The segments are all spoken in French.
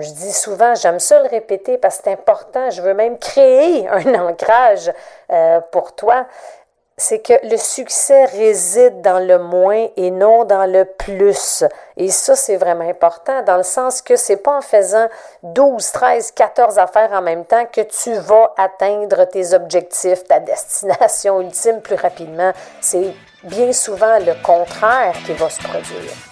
Je dis souvent, j'aime ça le répéter parce que c'est important, je veux même créer un ancrage euh, pour toi. C'est que le succès réside dans le moins et non dans le plus. Et ça, c'est vraiment important dans le sens que c'est pas en faisant 12, 13, 14 affaires en même temps que tu vas atteindre tes objectifs, ta destination ultime plus rapidement. C'est bien souvent le contraire qui va se produire.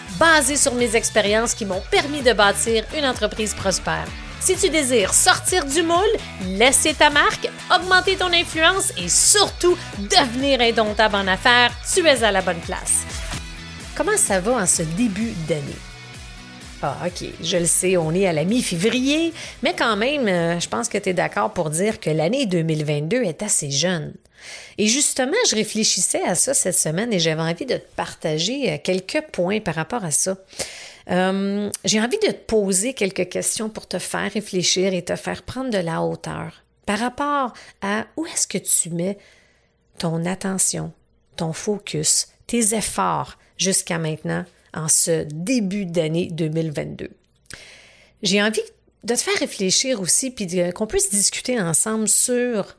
basé sur mes expériences qui m'ont permis de bâtir une entreprise prospère. Si tu désires sortir du moule, laisser ta marque, augmenter ton influence et surtout devenir indomptable en affaires, tu es à la bonne place. Comment ça va en ce début d'année? Ah, OK, je le sais, on est à la mi-février, mais quand même, euh, je pense que tu es d'accord pour dire que l'année 2022 est assez jeune. Et justement, je réfléchissais à ça cette semaine et j'avais envie de te partager euh, quelques points par rapport à ça. Euh, j'ai envie de te poser quelques questions pour te faire réfléchir et te faire prendre de la hauteur par rapport à où est-ce que tu mets ton attention, ton focus, tes efforts jusqu'à maintenant en ce début d'année 2022. J'ai envie de te faire réfléchir aussi, puis qu'on puisse discuter ensemble sur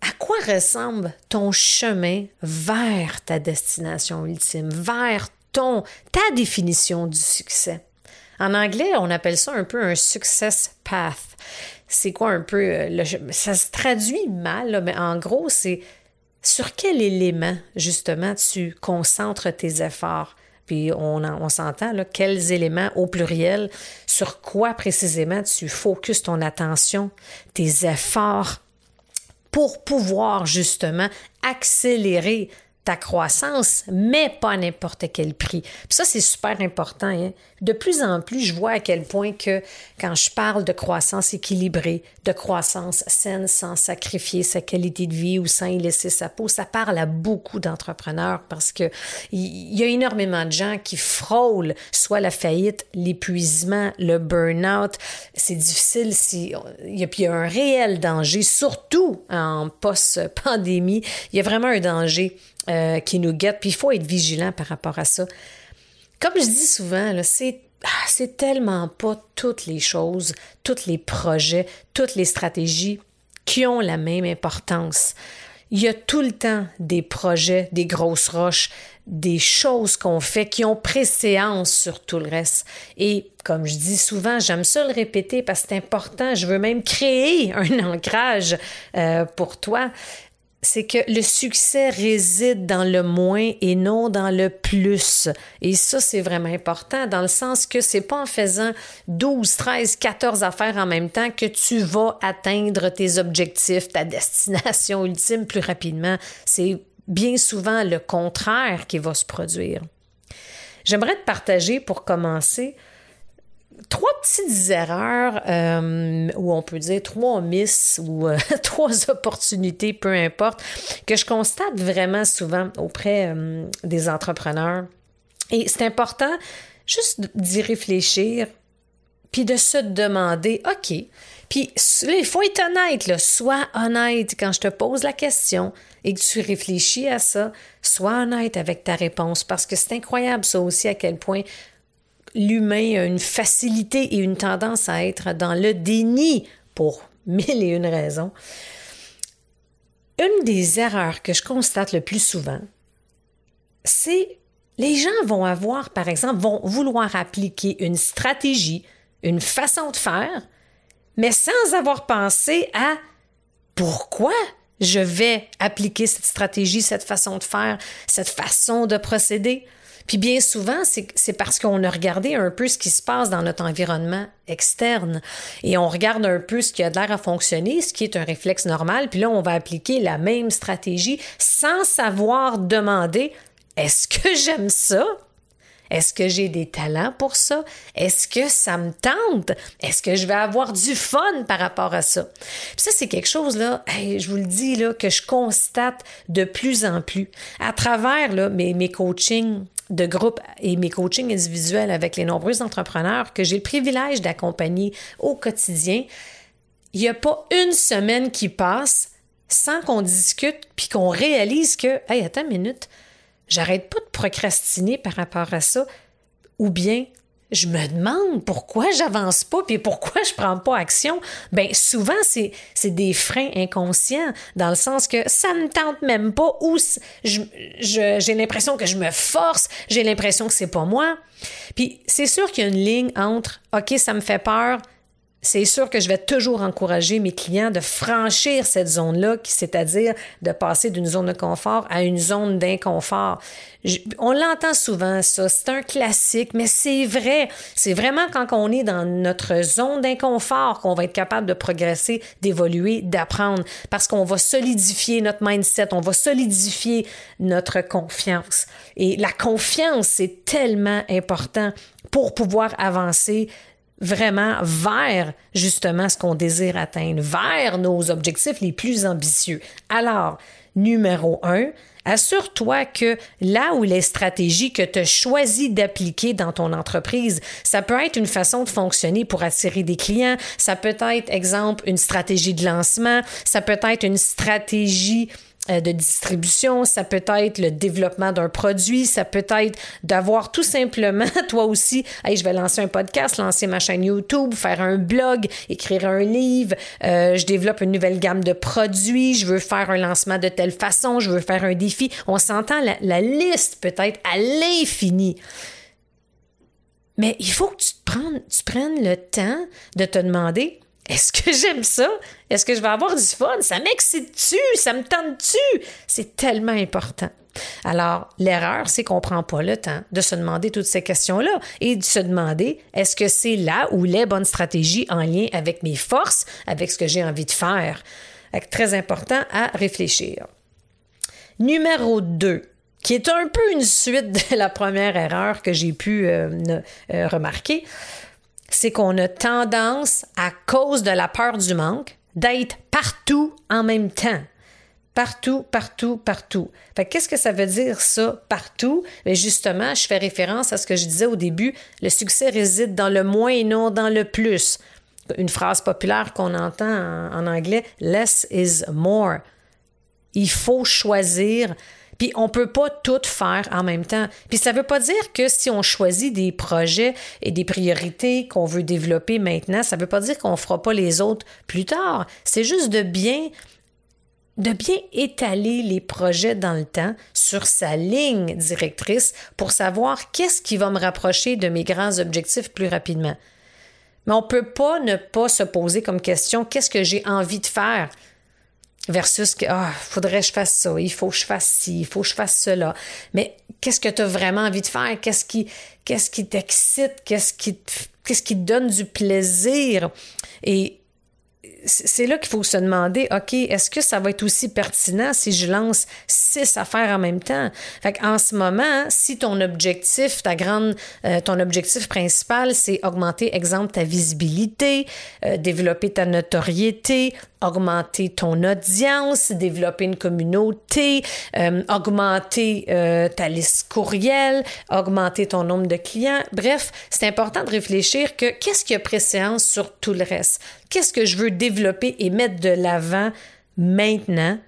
à quoi ressemble ton chemin vers ta destination ultime, vers ton, ta définition du succès. En anglais, on appelle ça un peu un success path. C'est quoi un peu, euh, ça se traduit mal, mais en gros, c'est sur quel élément, justement, tu concentres tes efforts? Puis on, s'entend, là, quels éléments au pluriel, sur quoi précisément tu focuses ton attention, tes efforts pour pouvoir justement accélérer ta croissance, mais pas à n'importe quel prix. Puis ça, c'est super important. Hein. De plus en plus, je vois à quel point que quand je parle de croissance équilibrée, de croissance saine sans sacrifier sa qualité de vie ou sans y laisser sa peau, ça parle à beaucoup d'entrepreneurs parce que il y a énormément de gens qui frôlent soit la faillite, l'épuisement, le burn-out. C'est difficile si il y a un réel danger, surtout en post-pandémie. Il y a vraiment un danger euh, qui nous guettent, puis il faut être vigilant par rapport à ça. Comme je dis souvent, c'est ah, c'est tellement pas toutes les choses, tous les projets, toutes les stratégies qui ont la même importance. Il y a tout le temps des projets, des grosses roches, des choses qu'on fait qui ont préséance sur tout le reste. Et comme je dis souvent, j'aime ça le répéter parce que c'est important. Je veux même créer un ancrage euh, pour toi c'est que le succès réside dans le moins et non dans le plus. Et ça, c'est vraiment important dans le sens que c'est pas en faisant 12, 13, 14 affaires en même temps que tu vas atteindre tes objectifs, ta destination ultime plus rapidement. C'est bien souvent le contraire qui va se produire. J'aimerais te partager pour commencer trois petites erreurs, euh, ou on peut dire trois miss ou euh, trois opportunités, peu importe, que je constate vraiment souvent auprès euh, des entrepreneurs. Et c'est important juste d'y réfléchir, puis de se demander, OK, puis il faut être honnête, sois honnête quand je te pose la question et que tu réfléchis à ça, sois honnête avec ta réponse, parce que c'est incroyable ça aussi à quel point l'humain a une facilité et une tendance à être dans le déni pour mille et une raisons. Une des erreurs que je constate le plus souvent, c'est les gens vont avoir, par exemple, vont vouloir appliquer une stratégie, une façon de faire, mais sans avoir pensé à pourquoi je vais appliquer cette stratégie, cette façon de faire, cette façon de procéder. Puis bien souvent, c'est parce qu'on a regardé un peu ce qui se passe dans notre environnement externe et on regarde un peu ce qui a l'air à fonctionner, ce qui est un réflexe normal, puis là, on va appliquer la même stratégie sans savoir demander est-ce que j'aime ça? Est-ce que j'ai des talents pour ça? Est-ce que ça me tente? Est-ce que je vais avoir du fun par rapport à ça? Ça, c'est quelque chose, là, je vous le dis, là, que je constate de plus en plus à travers là, mes, mes coachings de groupe et mes coachings individuels avec les nombreux entrepreneurs que j'ai le privilège d'accompagner au quotidien. Il n'y a pas une semaine qui passe sans qu'on discute puis qu'on réalise que, hey, attends une minute, j'arrête pas de procrastiner par rapport à ça, ou bien je me demande pourquoi j'avance pas puis pourquoi je prends pas action. Ben souvent c'est c'est des freins inconscients dans le sens que ça me tente même pas ou j'ai l'impression que je me force, j'ai l'impression que c'est pas moi. Puis c'est sûr qu'il y a une ligne entre OK, ça me fait peur, c'est sûr que je vais toujours encourager mes clients de franchir cette zone-là, c'est-à-dire de passer d'une zone de confort à une zone d'inconfort. On l'entend souvent, ça, c'est un classique, mais c'est vrai. C'est vraiment quand on est dans notre zone d'inconfort qu'on va être capable de progresser, d'évoluer, d'apprendre, parce qu'on va solidifier notre mindset, on va solidifier notre confiance. Et la confiance, c'est tellement important pour pouvoir avancer vraiment vers justement ce qu'on désire atteindre, vers nos objectifs les plus ambitieux. Alors, numéro un, Assure-toi que là où les stratégies que tu as choisi d'appliquer dans ton entreprise, ça peut être une façon de fonctionner pour attirer des clients, ça peut être, exemple, une stratégie de lancement, ça peut être une stratégie de distribution, ça peut être le développement d'un produit, ça peut être d'avoir tout simplement, toi aussi, je vais lancer un podcast, lancer ma chaîne YouTube, faire un blog, écrire un livre, euh, je développe une nouvelle gamme de produits, je veux faire un lancement de telle façon, je veux faire un défi. On s'entend, la, liste peut être à l'infini. Mais il faut que tu, tu prennes le temps de te demander, est-ce que j'aime ça? Est-ce que je vais avoir du fun? Ça m'excite-tu? Ça me tente-tu? C'est tellement important. Alors, l'erreur, c'est qu'on ne prend pas le temps de se demander toutes ces questions-là et de se demander est-ce que c'est là ou les bonnes stratégies en lien avec mes forces, avec ce que j'ai envie de faire? Très important à réfléchir. Numéro 2, qui est un peu une suite de la première erreur que j'ai pu euh, euh, remarquer, c'est qu'on a tendance, à cause de la peur du manque, d'être partout en même temps. Partout, partout, partout. Qu'est-ce que ça veut dire ça, partout? Mais justement, je fais référence à ce que je disais au début, le succès réside dans le moins et non dans le plus. Une phrase populaire qu'on entend en, en anglais, less is more. Il faut choisir puis on peut pas tout faire en même temps. Puis ça veut pas dire que si on choisit des projets et des priorités qu'on veut développer maintenant, ça veut pas dire qu'on fera pas les autres plus tard. C'est juste de bien de bien étaler les projets dans le temps sur sa ligne directrice pour savoir qu'est-ce qui va me rapprocher de mes grands objectifs plus rapidement. Mais on peut pas ne pas se poser comme question qu'est-ce que j'ai envie de faire? Versus que ah, faudrait que je fasse ça, il faut que je fasse ci, il faut que je fasse cela. Mais qu'est-ce que tu as vraiment envie de faire? Qu'est-ce qui qu'est-ce qui t'excite? Qu'est-ce qui qu'est-ce qui te donne du plaisir? Et c'est là qu'il faut se demander, OK, est-ce que ça va être aussi pertinent si je lance six affaires en même temps? Fait en ce moment, si ton objectif, ta grande, euh, ton objectif principal, c'est augmenter, exemple, ta visibilité, euh, développer ta notoriété, augmenter ton audience, développer une communauté, euh, augmenter ta liste courriel, augmenter ton nombre de clients. Bref, c'est important de réfléchir que qu'est-ce qui a préséance sur tout le reste? Qu'est-ce que je veux développer et mettre de l'avant maintenant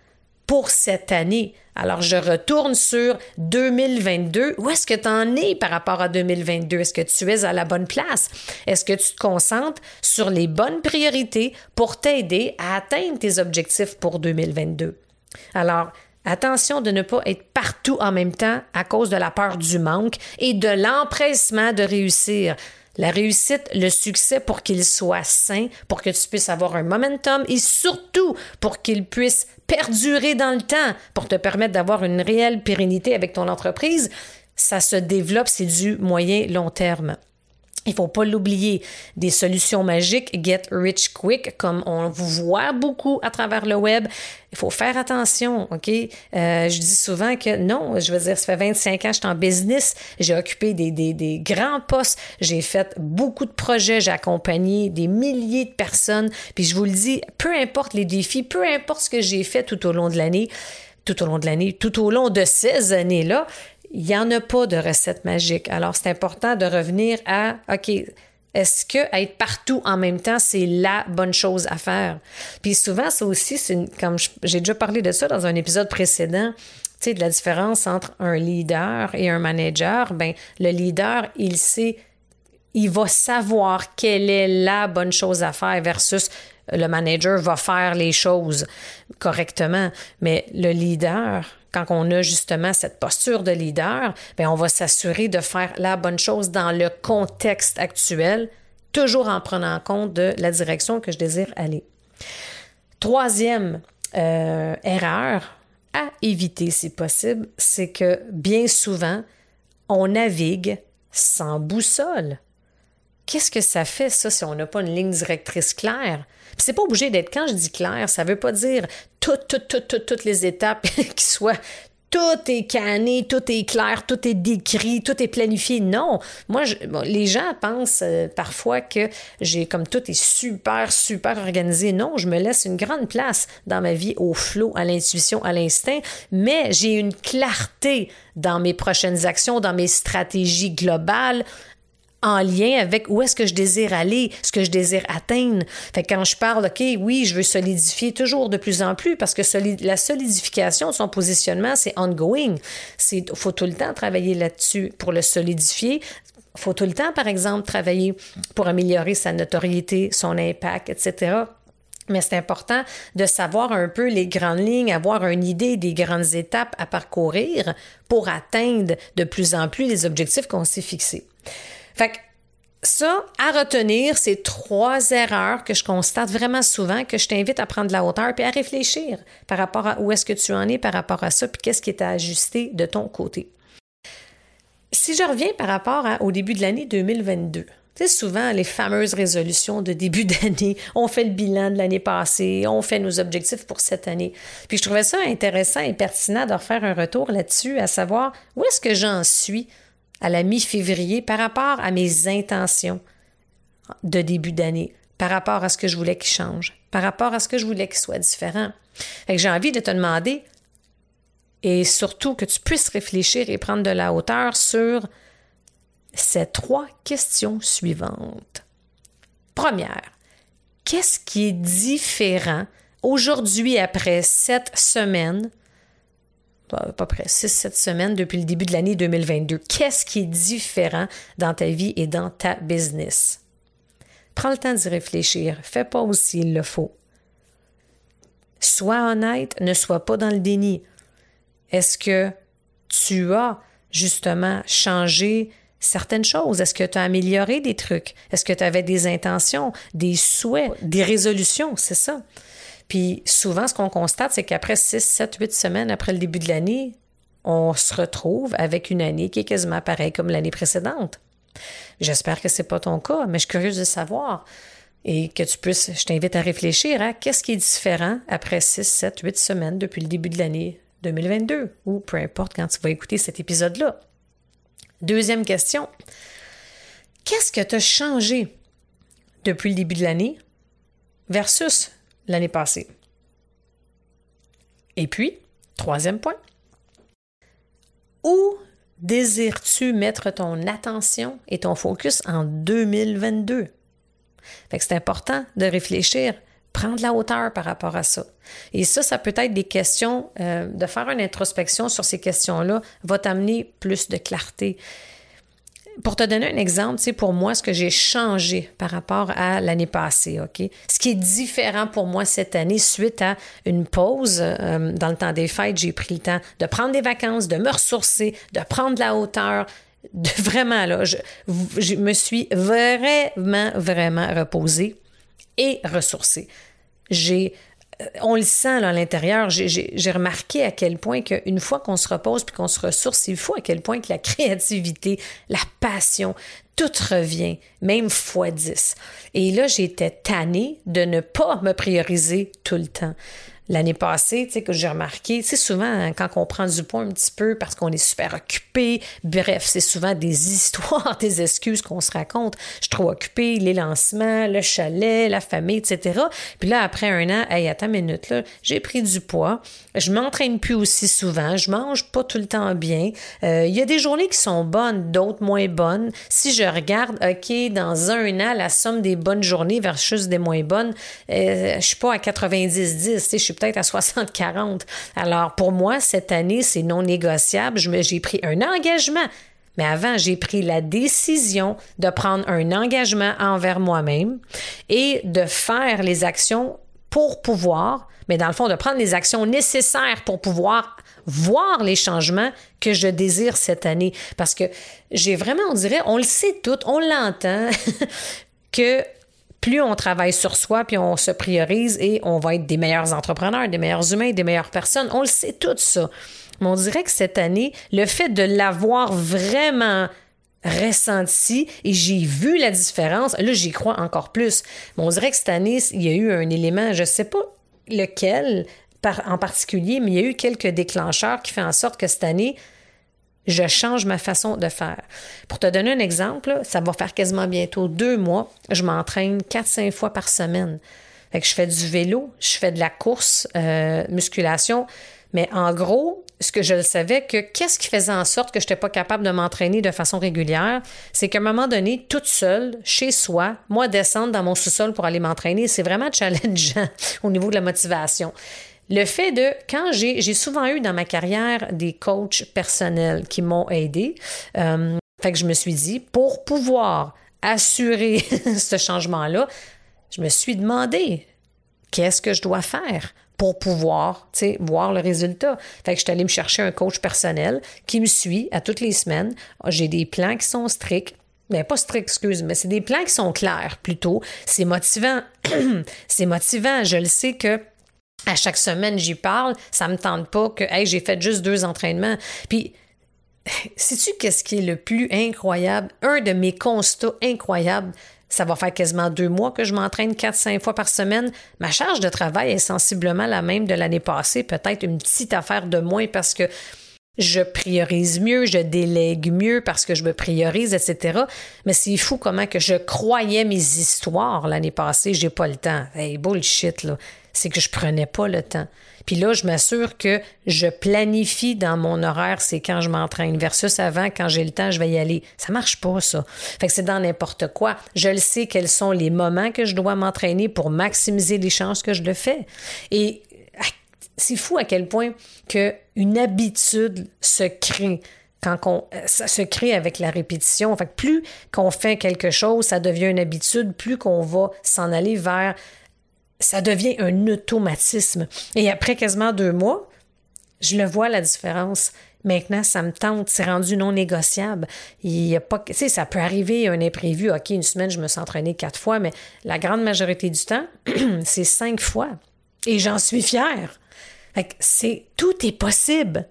pour cette année? Alors, je retourne sur 2022. Où est-ce que tu en es par rapport à 2022? Est-ce que tu es à la bonne place? Est-ce que tu te concentres sur les bonnes priorités pour t'aider à atteindre tes objectifs pour 2022? Alors, Attention de ne pas être partout en même temps à cause de la peur du manque et de l'empressement de réussir. La réussite, le succès pour qu'il soit sain, pour que tu puisses avoir un momentum et surtout pour qu'il puisse perdurer dans le temps, pour te permettre d'avoir une réelle pérennité avec ton entreprise, ça se développe, c'est du moyen long terme. Il faut pas l'oublier. Des solutions magiques, get rich quick, comme on voit beaucoup à travers le web. Il faut faire attention, OK? Euh, je dis souvent que non, je veux dire, ça fait 25 ans que je suis en business. J'ai occupé des, des, des grands postes. J'ai fait beaucoup de projets. J'ai accompagné des milliers de personnes. Puis je vous le dis, peu importe les défis, peu importe ce que j'ai fait tout au long de l'année, tout au long de l'année, tout au long de ces années-là, il n'y en a pas de recette magique. Alors, c'est important de revenir à, OK, est-ce que être partout en même temps, c'est la bonne chose à faire? Puis souvent, ça aussi, c'est comme j'ai déjà parlé de ça dans un épisode précédent, tu sais, de la différence entre un leader et un manager. Ben, le leader, il sait, il va savoir quelle est la bonne chose à faire versus le manager va faire les choses correctement. Mais le leader, quand on a justement cette posture de leader, bien, on va s'assurer de faire la bonne chose dans le contexte actuel, toujours en prenant compte de la direction que je désire aller. Troisième euh, erreur à éviter si possible, c'est que bien souvent, on navigue sans boussole. Qu'est-ce que ça fait, ça, si on n'a pas une ligne directrice claire? C'est pas obligé d'être, quand je dis clair, ça veut pas dire toutes, toutes, toutes, toutes, les étapes qui soient tout est canné, tout est clair, tout est décrit, tout est planifié. Non, moi, les gens pensent euh, parfois que j'ai comme tout est super, super organisé. Non, je me laisse une grande place dans ma vie au flot, à l'intuition, à l'instinct, mais j'ai une clarté dans mes prochaines actions, dans mes stratégies globales, en lien avec où est-ce que je désire aller, ce que je désire atteindre. Fait que quand je parle, OK, oui, je veux solidifier toujours de plus en plus parce que la solidification de son positionnement, c'est ongoing. Il faut tout le temps travailler là-dessus pour le solidifier. Il faut tout le temps, par exemple, travailler pour améliorer sa notoriété, son impact, etc. Mais c'est important de savoir un peu les grandes lignes, avoir une idée des grandes étapes à parcourir pour atteindre de plus en plus les objectifs qu'on s'est fixés. Fait que ça, à retenir, c'est trois erreurs que je constate vraiment souvent, que je t'invite à prendre de la hauteur puis à réfléchir par rapport à où est-ce que tu en es par rapport à ça, puis qu'est-ce qui est à ajuster de ton côté. Si je reviens par rapport au début de l'année 2022, tu sais, souvent les fameuses résolutions de début d'année, on fait le bilan de l'année passée, on fait nos objectifs pour cette année. Puis je trouvais ça intéressant et pertinent de refaire un retour là-dessus, à savoir où est-ce que j'en suis à la mi-février par rapport à mes intentions de début d'année, par rapport à ce que je voulais qu'il change, par rapport à ce que je voulais qu'il soit différent. j'ai envie de te demander, et surtout que tu puisses réfléchir et prendre de la hauteur sur ces trois questions suivantes. Première, qu'est-ce qui est différent aujourd'hui après sept semaines à peu près 6-7 semaines depuis le début de l'année 2022. Qu'est-ce qui est différent dans ta vie et dans ta business? Prends le temps d'y réfléchir. Fais pas aussi il le faut. Sois honnête, ne sois pas dans le déni. Est-ce que tu as justement changé certaines choses? Est-ce que tu as amélioré des trucs? Est-ce que tu avais des intentions, des souhaits, des résolutions? C'est ça. Puis souvent, ce qu'on constate, c'est qu'après 6, 7, 8 semaines après le début de l'année, on se retrouve avec une année qui est quasiment pareille comme l'année précédente. J'espère que ce n'est pas ton cas, mais je suis curieuse de savoir et que tu puisses, je t'invite à réfléchir à qu'est-ce qui est différent après 6, 7, 8 semaines depuis le début de l'année 2022 ou peu importe quand tu vas écouter cet épisode-là. Deuxième question. Qu'est-ce que tu changé depuis le début de l'année versus l'année passée. Et puis, troisième point, où désires-tu mettre ton attention et ton focus en 2022? c'est important de réfléchir, prendre la hauteur par rapport à ça. Et ça, ça peut être des questions, euh, de faire une introspection sur ces questions-là va t'amener plus de clarté pour te donner un exemple, c'est pour moi ce que j'ai changé par rapport à l'année passée, OK? Ce qui est différent pour moi cette année suite à une pause euh, dans le temps des fêtes, j'ai pris le temps de prendre des vacances, de me ressourcer, de prendre de la hauteur, de vraiment là, je, je me suis vraiment, vraiment reposée et ressourcée. J'ai on le sent là, à l'intérieur. J'ai remarqué à quel point qu'une fois qu'on se repose puis qu'on se ressource, il faut à quel point que la créativité, la passion, tout revient, même fois 10. Et là, j'étais tannée de ne pas me prioriser tout le temps l'année passée, tu sais, que j'ai remarqué, c'est souvent hein, quand on prend du poids un petit peu parce qu'on est super occupé, bref, c'est souvent des histoires, des excuses qu'on se raconte. Je suis trop occupée, les lancements, le chalet, la famille, etc. Puis là, après un an, hey, attends une minute, là, j'ai pris du poids, je m'entraîne plus aussi souvent, je mange pas tout le temps bien. Euh, il y a des journées qui sont bonnes, d'autres moins bonnes. Si je regarde, OK, dans un an, la somme des bonnes journées versus des moins bonnes, euh, je suis pas à 90-10, je suis peut-être à 60-40. Alors, pour moi, cette année, c'est non négociable. J'ai pris un engagement. Mais avant, j'ai pris la décision de prendre un engagement envers moi-même et de faire les actions pour pouvoir, mais dans le fond, de prendre les actions nécessaires pour pouvoir voir les changements que je désire cette année. Parce que j'ai vraiment, on dirait, on le sait tout, on l'entend, que plus on travaille sur soi, puis on se priorise et on va être des meilleurs entrepreneurs, des meilleurs humains, des meilleures personnes. On le sait tout ça. Mais on dirait que cette année, le fait de l'avoir vraiment ressenti et j'ai vu la différence, là j'y crois encore plus. Mais on dirait que cette année, il y a eu un élément, je ne sais pas lequel en particulier, mais il y a eu quelques déclencheurs qui font en sorte que cette année, je change ma façon de faire. Pour te donner un exemple, ça va faire quasiment bientôt deux mois. Je m'entraîne 4-5 fois par semaine. Fait que je fais du vélo, je fais de la course, euh, musculation. Mais en gros, ce que je le savais, que qu'est-ce qui faisait en sorte que je n'étais pas capable de m'entraîner de façon régulière, c'est qu'à un moment donné, toute seule, chez soi, moi, descendre dans mon sous-sol pour aller m'entraîner, c'est vraiment challengeant au niveau de la motivation. Le fait de, quand j'ai, j'ai souvent eu dans ma carrière des coachs personnels qui m'ont aidé, euh, fait que je me suis dit, pour pouvoir assurer ce changement-là, je me suis demandé, qu'est-ce que je dois faire pour pouvoir voir le résultat? Fait que je suis allée me chercher un coach personnel qui me suit à toutes les semaines. J'ai des plans qui sont stricts. Mais pas stricts, excuse, mais c'est des plans qui sont clairs plutôt. C'est motivant. c'est motivant. Je le sais que à chaque semaine, j'y parle. Ça me tente pas que, hey, j'ai fait juste deux entraînements. Puis, sais-tu qu'est-ce qui est le plus incroyable? Un de mes constats incroyables, ça va faire quasiment deux mois que je m'entraîne quatre, cinq fois par semaine. Ma charge de travail est sensiblement la même de l'année passée, peut-être une petite affaire de moins parce que je priorise mieux, je délègue mieux parce que je me priorise, etc. Mais c'est fou comment que je croyais mes histoires l'année passée, j'ai pas le temps. Hey, bullshit, là. C'est que je prenais pas le temps. Puis là, je m'assure que je planifie dans mon horaire, c'est quand je m'entraîne, versus avant, quand j'ai le temps, je vais y aller. Ça marche pas, ça. Fait que c'est dans n'importe quoi. Je le sais quels sont les moments que je dois m'entraîner pour maximiser les chances que je le fais. Et c'est fou à quel point que une habitude se crée quand on, ça se crée avec la répétition. Fait plus qu'on fait quelque chose, ça devient une habitude, plus qu'on va s'en aller vers, ça devient un automatisme. Et après quasiment deux mois, je le vois la différence. Maintenant, ça me tente, c'est rendu non négociable. Il y a pas, tu sais, ça peut arriver un imprévu. OK, une semaine, je me suis entraînée quatre fois, mais la grande majorité du temps, c'est cinq fois. Et j'en suis fière c'est tout est possible.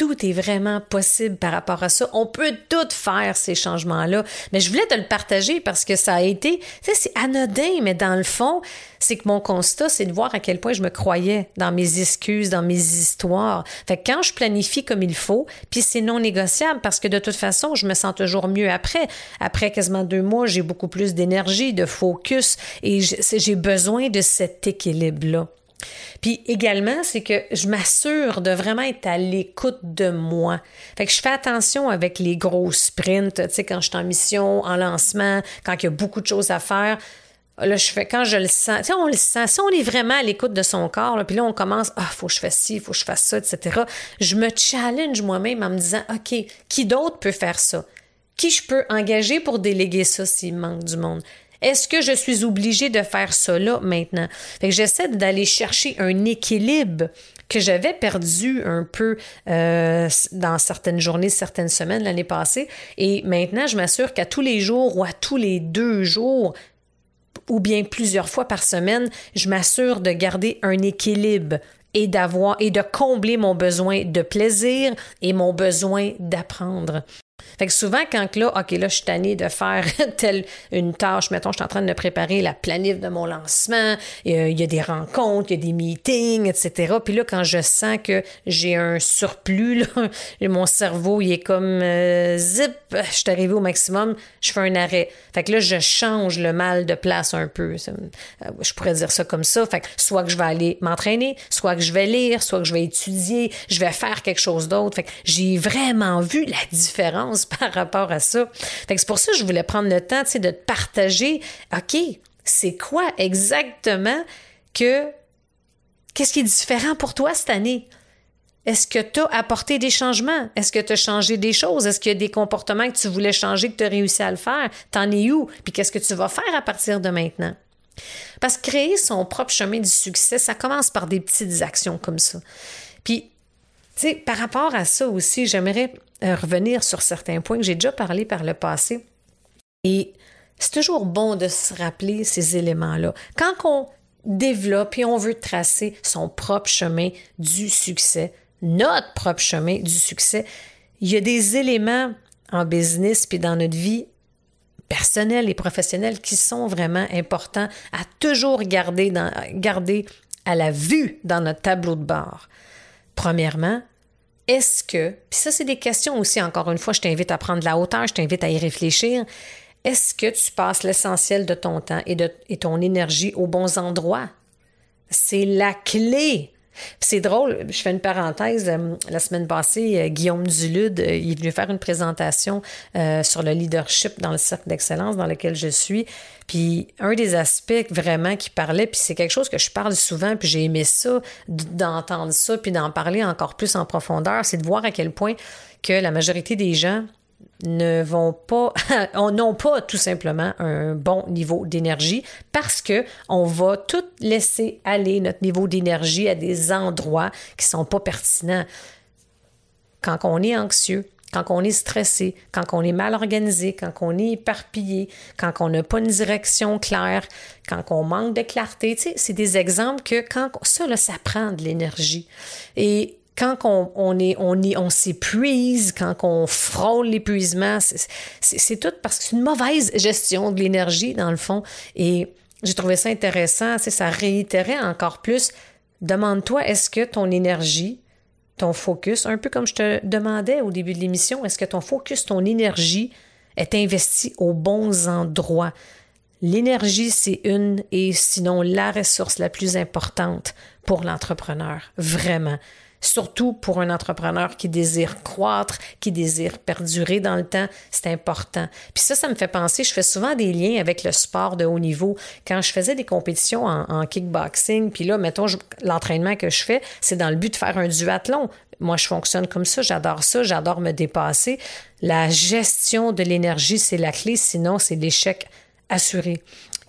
Tout est vraiment possible par rapport à ça. On peut tout faire ces changements-là. Mais je voulais te le partager parce que ça a été, tu c'est anodin, mais dans le fond, c'est que mon constat, c'est de voir à quel point je me croyais dans mes excuses, dans mes histoires. Fait que quand je planifie comme il faut, puis c'est non négociable parce que de toute façon, je me sens toujours mieux après. Après quasiment deux mois, j'ai beaucoup plus d'énergie, de focus et j'ai besoin de cet équilibre-là. Puis également, c'est que je m'assure de vraiment être à l'écoute de moi. Fait que je fais attention avec les gros sprints, tu sais, quand je suis en mission, en lancement, quand il y a beaucoup de choses à faire. Là, je fais, quand je le sens, tu sais, on le sent, si on est vraiment à l'écoute de son corps, puis là, on commence, ah, faut que je fasse ci, faut que je fasse ça, etc. Je me challenge moi-même en me disant, OK, qui d'autre peut faire ça? Qui je peux engager pour déléguer ça s'il manque du monde? Est-ce que je suis obligée de faire là maintenant? Fait que j'essaie d'aller chercher un équilibre que j'avais perdu un peu euh, dans certaines journées, certaines semaines l'année passée. Et maintenant, je m'assure qu'à tous les jours ou à tous les deux jours, ou bien plusieurs fois par semaine, je m'assure de garder un équilibre et d'avoir et de combler mon besoin de plaisir et mon besoin d'apprendre. Fait que souvent, quand là, OK, là, je suis tannée de faire telle une tâche, mettons, je suis en train de préparer la planif de mon lancement, il y a des rencontres, il y a des meetings, etc. Puis là, quand je sens que j'ai un surplus, là, mon cerveau, il est comme euh, zip, je suis arrivé au maximum, je fais un arrêt. Fait que là, je change le mal de place un peu. Euh, je pourrais dire ça comme ça. Fait que soit que je vais aller m'entraîner, soit que je vais lire, soit que je vais étudier, je vais faire quelque chose d'autre. Fait que j'ai vraiment vu la différence par rapport à ça. c'est pour ça que je voulais prendre le temps, de te partager, OK, c'est quoi exactement que, qu'est-ce qui est différent pour toi cette année? Est-ce que tu as apporté des changements? Est-ce que tu as changé des choses? Est-ce qu'il y a des comportements que tu voulais changer, que tu as réussi à le faire? T'en es où? Puis qu'est-ce que tu vas faire à partir de maintenant? Parce que créer son propre chemin du succès, ça commence par des petites actions comme ça. Puis, par rapport à ça aussi, j'aimerais euh, revenir sur certains points que j'ai déjà parlé par le passé. Et c'est toujours bon de se rappeler ces éléments-là. Quand on développe et on veut tracer son propre chemin du succès, notre propre chemin du succès, il y a des éléments en business puis dans notre vie personnelle et professionnelle qui sont vraiment importants à toujours garder à la vue dans notre tableau de bord. Premièrement, est-ce que, puis ça c'est des questions aussi, encore une fois, je t'invite à prendre la hauteur, je t'invite à y réfléchir, est-ce que tu passes l'essentiel de ton temps et de ton énergie aux bons endroits? C'est la clé c'est drôle, je fais une parenthèse. Euh, la semaine passée, euh, Guillaume Dulude, euh, il est venu faire une présentation sur le leadership dans le cercle d'excellence dans lequel je suis. Puis un des aspects vraiment qui parlait, puis c'est quelque chose que je parle souvent, puis j'ai aimé ça, d'entendre ça, puis d'en parler encore plus en profondeur, c'est de voir à quel point que la majorité des gens ne vont pas, n'ont pas tout simplement un bon niveau d'énergie parce que on va tout laisser aller notre niveau d'énergie à des endroits qui sont pas pertinents. Quand on est anxieux, quand on est stressé, quand on est mal organisé, quand on est éparpillé, quand on n'a pas une direction claire, quand on manque de clarté, tu sais, c'est des exemples que quand ça là, ça prend de l'énergie. Et quand on, on, est, on s'épuise, quand on frôle l'épuisement, c'est tout parce que c'est une mauvaise gestion de l'énergie, dans le fond. Et j'ai trouvé ça intéressant. Ça réitérait encore plus. Demande-toi, est-ce que ton énergie, ton focus, un peu comme je te demandais au début de l'émission, est-ce que ton focus, ton énergie est investi aux bons endroits? L'énergie, c'est une et sinon la ressource la plus importante pour l'entrepreneur. Vraiment surtout pour un entrepreneur qui désire croître, qui désire perdurer dans le temps, c'est important. Puis ça, ça me fait penser, je fais souvent des liens avec le sport de haut niveau. Quand je faisais des compétitions en, kickboxing, puis là, mettons, l'entraînement que je fais, c'est dans le but de faire un duathlon. Moi, je fonctionne comme ça, j'adore ça, j'adore me dépasser. La gestion de l'énergie, c'est la clé, sinon c'est l'échec assuré.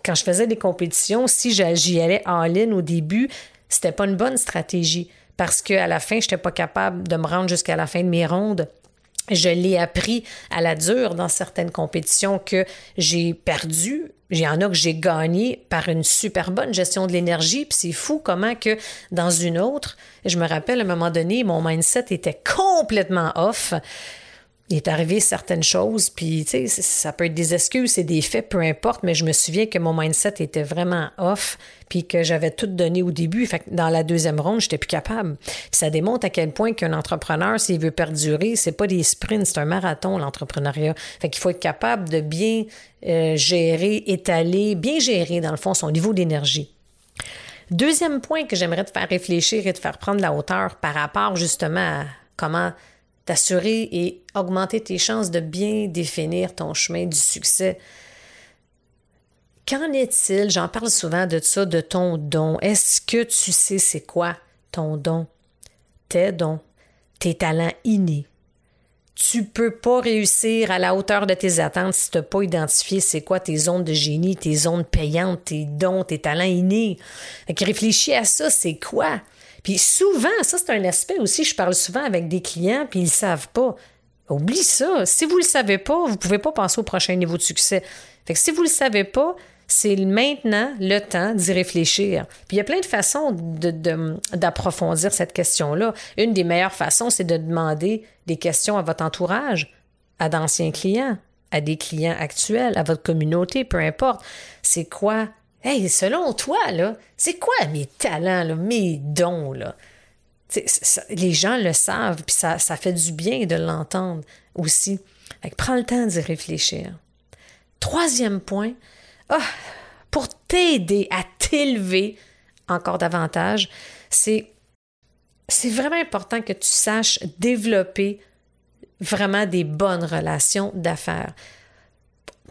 Quand je faisais des compétitions, si j'y allais en ligne au début, c'était pas une bonne stratégie parce qu'à la fin, je n'étais pas capable de me rendre jusqu'à la fin de mes rondes. Je l'ai appris à la dure dans certaines compétitions que j'ai perdu. Il y en a que j'ai gagné par une super bonne gestion de l'énergie. Puis c'est fou comment que dans une autre, je me rappelle à un moment donné, mon mindset était complètement off il est arrivé certaines choses, puis tu sais, ça peut être des excuses, c'est des faits, peu importe, mais je me souviens que mon mindset était vraiment off, puis que j'avais tout donné au début. Fait que dans la deuxième ronde, j'étais plus capable. ça démontre à quel point qu'un entrepreneur, s'il veut perdurer, c'est pas des sprints, c'est un marathon, l'entrepreneuriat. Fait qu'il faut être capable de bien euh, gérer, étaler, bien gérer, dans le fond, son niveau d'énergie. Deuxième point que j'aimerais te faire réfléchir et te faire prendre la hauteur par rapport justement à comment t'assurer et augmenter tes chances de bien définir ton chemin du succès. Qu'en est-il, j'en parle souvent de ça, de ton don? Est-ce que tu sais c'est quoi ton don? Tes dons, tes talents innés. Tu peux pas réussir à la hauteur de tes attentes si tu n'as pas identifié c'est quoi tes zones de génie, tes zones payantes, tes dons, tes talents innés. réfléchis à ça, c'est quoi? Puis souvent, ça c'est un aspect aussi, je parle souvent avec des clients, puis ils ne savent pas. Oublie ça. Si vous ne le savez pas, vous ne pouvez pas penser au prochain niveau de succès. Fait que si vous ne le savez pas, c'est maintenant le temps d'y réfléchir. Puis il y a plein de façons d'approfondir cette question-là. Une des meilleures façons, c'est de demander des questions à votre entourage, à d'anciens clients, à des clients actuels, à votre communauté, peu importe. C'est quoi? Hey, selon toi, là, c'est quoi mes talents, là, mes dons, là? les gens le savent, puis ça, fait du bien de l'entendre aussi. prends le temps d'y réfléchir. Troisième point, ah, pour t'aider à t'élever encore davantage, c'est c'est vraiment important que tu saches développer vraiment des bonnes relations d'affaires.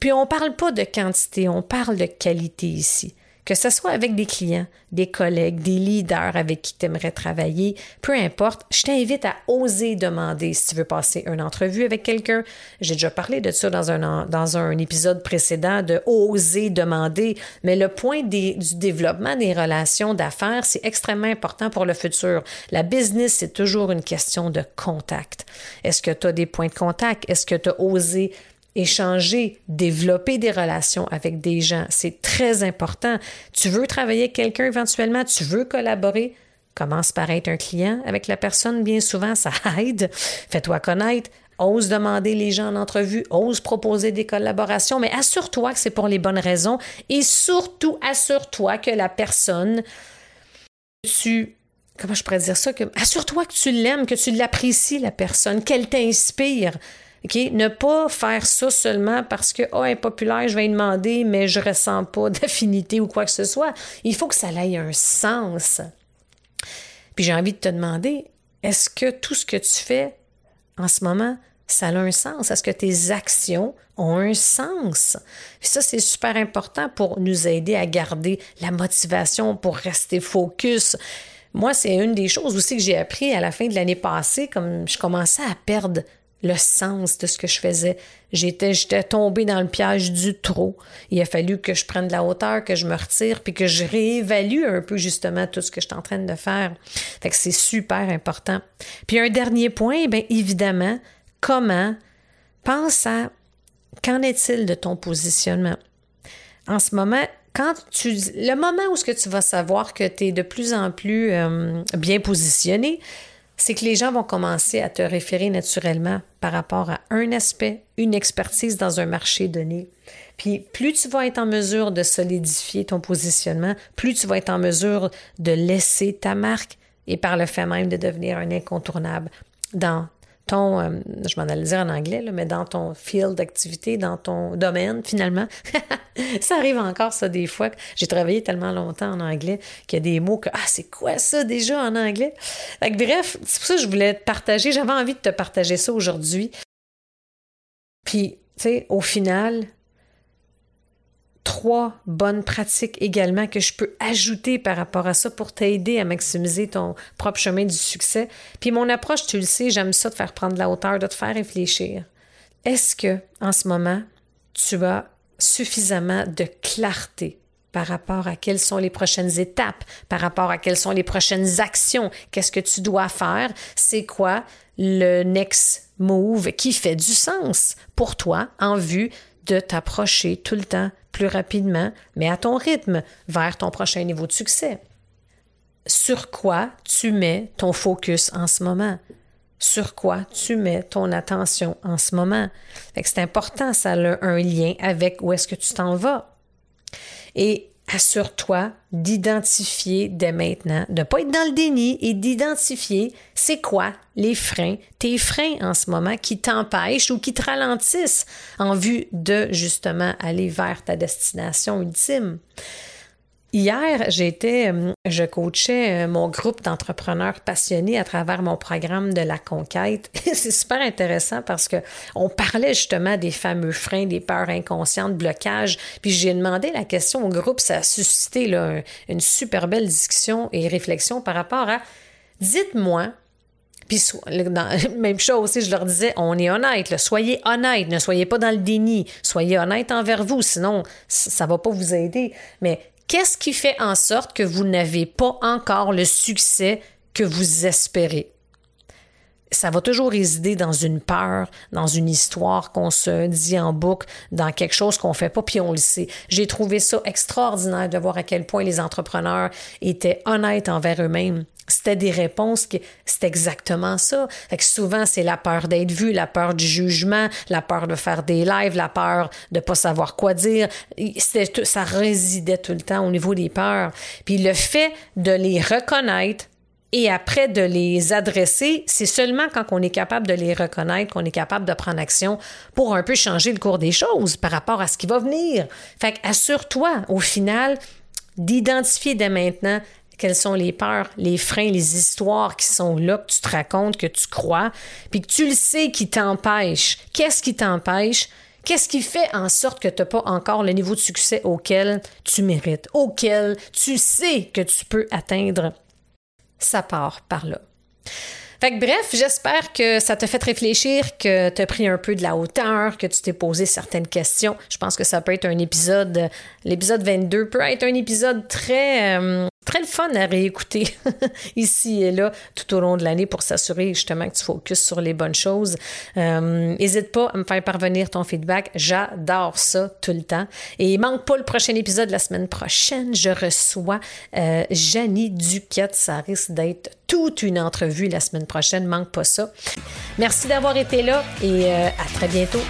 Puis on ne parle pas de quantité, on parle de qualité ici que ce soit avec des clients, des collègues, des leaders avec qui tu aimerais travailler, peu importe, je t'invite à oser demander si tu veux passer une entrevue avec quelqu'un. J'ai déjà parlé de ça dans un, épisode précédent, de oser demander, mais le point du développement des relations d'affaires, c'est extrêmement important pour le futur. La business, c'est toujours une question de contact. Est-ce que tu as des points de contact? Est-ce que tu as osé échanger, développer des relations avec des gens. C'est très important. Tu veux travailler avec quelqu'un éventuellement, tu veux collaborer, commence par être un client avec la personne. Bien souvent, ça aide. Fais-toi connaître. Ose demander les gens en entrevue, ose proposer des collaborations, mais assure-toi que c'est pour les bonnes raisons et surtout assure-toi que la personne, tu comment je pourrais dire ça, que assure-toi que tu l'aimes, que tu l'apprécies, la personne, qu'elle t'inspire. Ne pas faire ça seulement parce que, oh, elle est populaire, je vais lui demander, mais je ressens pas d'affinité ou quoi que ce soit. Il faut que ça ait un sens. Puis j'ai envie de te demander, est-ce que tout ce que tu fais en ce moment, ça a un sens? Est-ce que tes actions ont un sens? Puis ça, c'est super important pour nous aider à garder la motivation, pour rester focus. Moi, c'est une des choses aussi que j'ai appris à la fin de l'année passée, comme je commençais à perdre le sens de ce que je faisais. J'étais, j'étais tombée dans le piège du trop. Il a fallu que je prenne de la hauteur, que je me retire, puis que je réévalue un peu justement tout ce que je suis en train de faire. Fait que c'est super important. Puis un dernier point, bien évidemment, comment pense à qu'en est-il de ton positionnement? En ce moment, quand tu le moment où ce que tu vas savoir que tu es de plus en plus euh, bien positionné, c'est que les gens vont commencer à te référer naturellement par rapport à un aspect, une expertise dans un marché donné. Puis plus tu vas être en mesure de solidifier ton positionnement, plus tu vas être en mesure de laisser ta marque et par le fait même de devenir un incontournable dans ton, euh, je m'en allais dire en anglais, mais dans ton field d'activité, dans ton domaine, finalement. ça arrive encore, ça, des fois. J'ai travaillé tellement longtemps en anglais qu'il y a des mots que, ah, c'est quoi ça déjà en anglais? bref, c'est pour ça que je voulais te partager, j'avais envie de te partager ça aujourd'hui. Puis, tu sais, au final, trois bonnes pratiques également que je peux ajouter par rapport à ça pour t'aider à maximiser ton propre chemin du succès. Puis mon approche, tu le sais, j'aime ça de faire prendre la hauteur, de te faire réfléchir. Est-ce que en ce moment, tu as suffisamment de clarté par rapport à quelles sont les prochaines étapes, par rapport à quelles sont les prochaines actions, qu'est-ce que tu dois faire, c'est quoi le next move qui fait du sens pour toi en vue de t'approcher tout le temps plus rapidement, mais à ton rythme, vers ton prochain niveau de succès. Sur quoi tu mets ton focus en ce moment? Sur quoi tu mets ton attention en ce moment? C'est important, ça a un lien avec où est-ce que tu t'en vas. Et assure-toi d'identifier dès maintenant, de ne pas être dans le déni et d'identifier c'est quoi les freins, tes freins en ce moment qui t'empêchent ou qui te ralentissent en vue de justement aller vers ta destination ultime. Hier, j'étais, euh, je coachais euh, mon groupe d'entrepreneurs passionnés à travers mon programme de la conquête. C'est super intéressant parce que on parlait justement des fameux freins, des peurs inconscientes, blocages. Puis j'ai demandé la question au groupe, ça a suscité une super belle discussion et réflexion par rapport à dites-moi puis même chose aussi, je leur disais, on est honnête, soyez honnête, ne soyez pas dans le déni, soyez honnête envers vous, sinon ça va pas vous aider. Mais Qu'est-ce qui fait en sorte que vous n'avez pas encore le succès que vous espérez? ça va toujours résider dans une peur, dans une histoire qu'on se dit en boucle, dans quelque chose qu'on fait pas, puis on le sait. J'ai trouvé ça extraordinaire de voir à quel point les entrepreneurs étaient honnêtes envers eux-mêmes. C'était des réponses qui, c'est exactement ça. Fait que souvent, c'est la peur d'être vu, la peur du jugement, la peur de faire des lives, la peur de pas savoir quoi dire. C'était, ça résidait tout le temps au niveau des peurs. Puis le fait de les reconnaître, et après de les adresser, c'est seulement quand on est capable de les reconnaître qu'on est capable de prendre action pour un peu changer le cours des choses par rapport à ce qui va venir. Fait assure-toi, au final, d'identifier dès maintenant quelles sont les peurs, les freins, les histoires qui sont là, que tu te racontes, que tu crois, puis que tu le sais qui t'empêche. Qu'est-ce qui t'empêche? Qu'est-ce qui fait en sorte que tu n'as pas encore le niveau de succès auquel tu mérites, auquel tu sais que tu peux atteindre? Ça part par là. Fait que bref, j'espère que ça t'a fait réfléchir, que tu as pris un peu de la hauteur, que tu t'es posé certaines questions. Je pense que ça peut être un épisode, l'épisode 22 peut être un épisode très, euh, très le fun à réécouter ici et là tout au long de l'année pour s'assurer justement que tu focuses sur les bonnes choses. N'hésite euh, pas à me faire parvenir ton feedback. J'adore ça tout le temps. Et manque pas le prochain épisode la semaine prochaine. Je reçois euh, Janie Duquette. Ça risque d'être toute une entrevue la semaine prochaine. Manque pas ça. Merci d'avoir été là et euh, à très bientôt.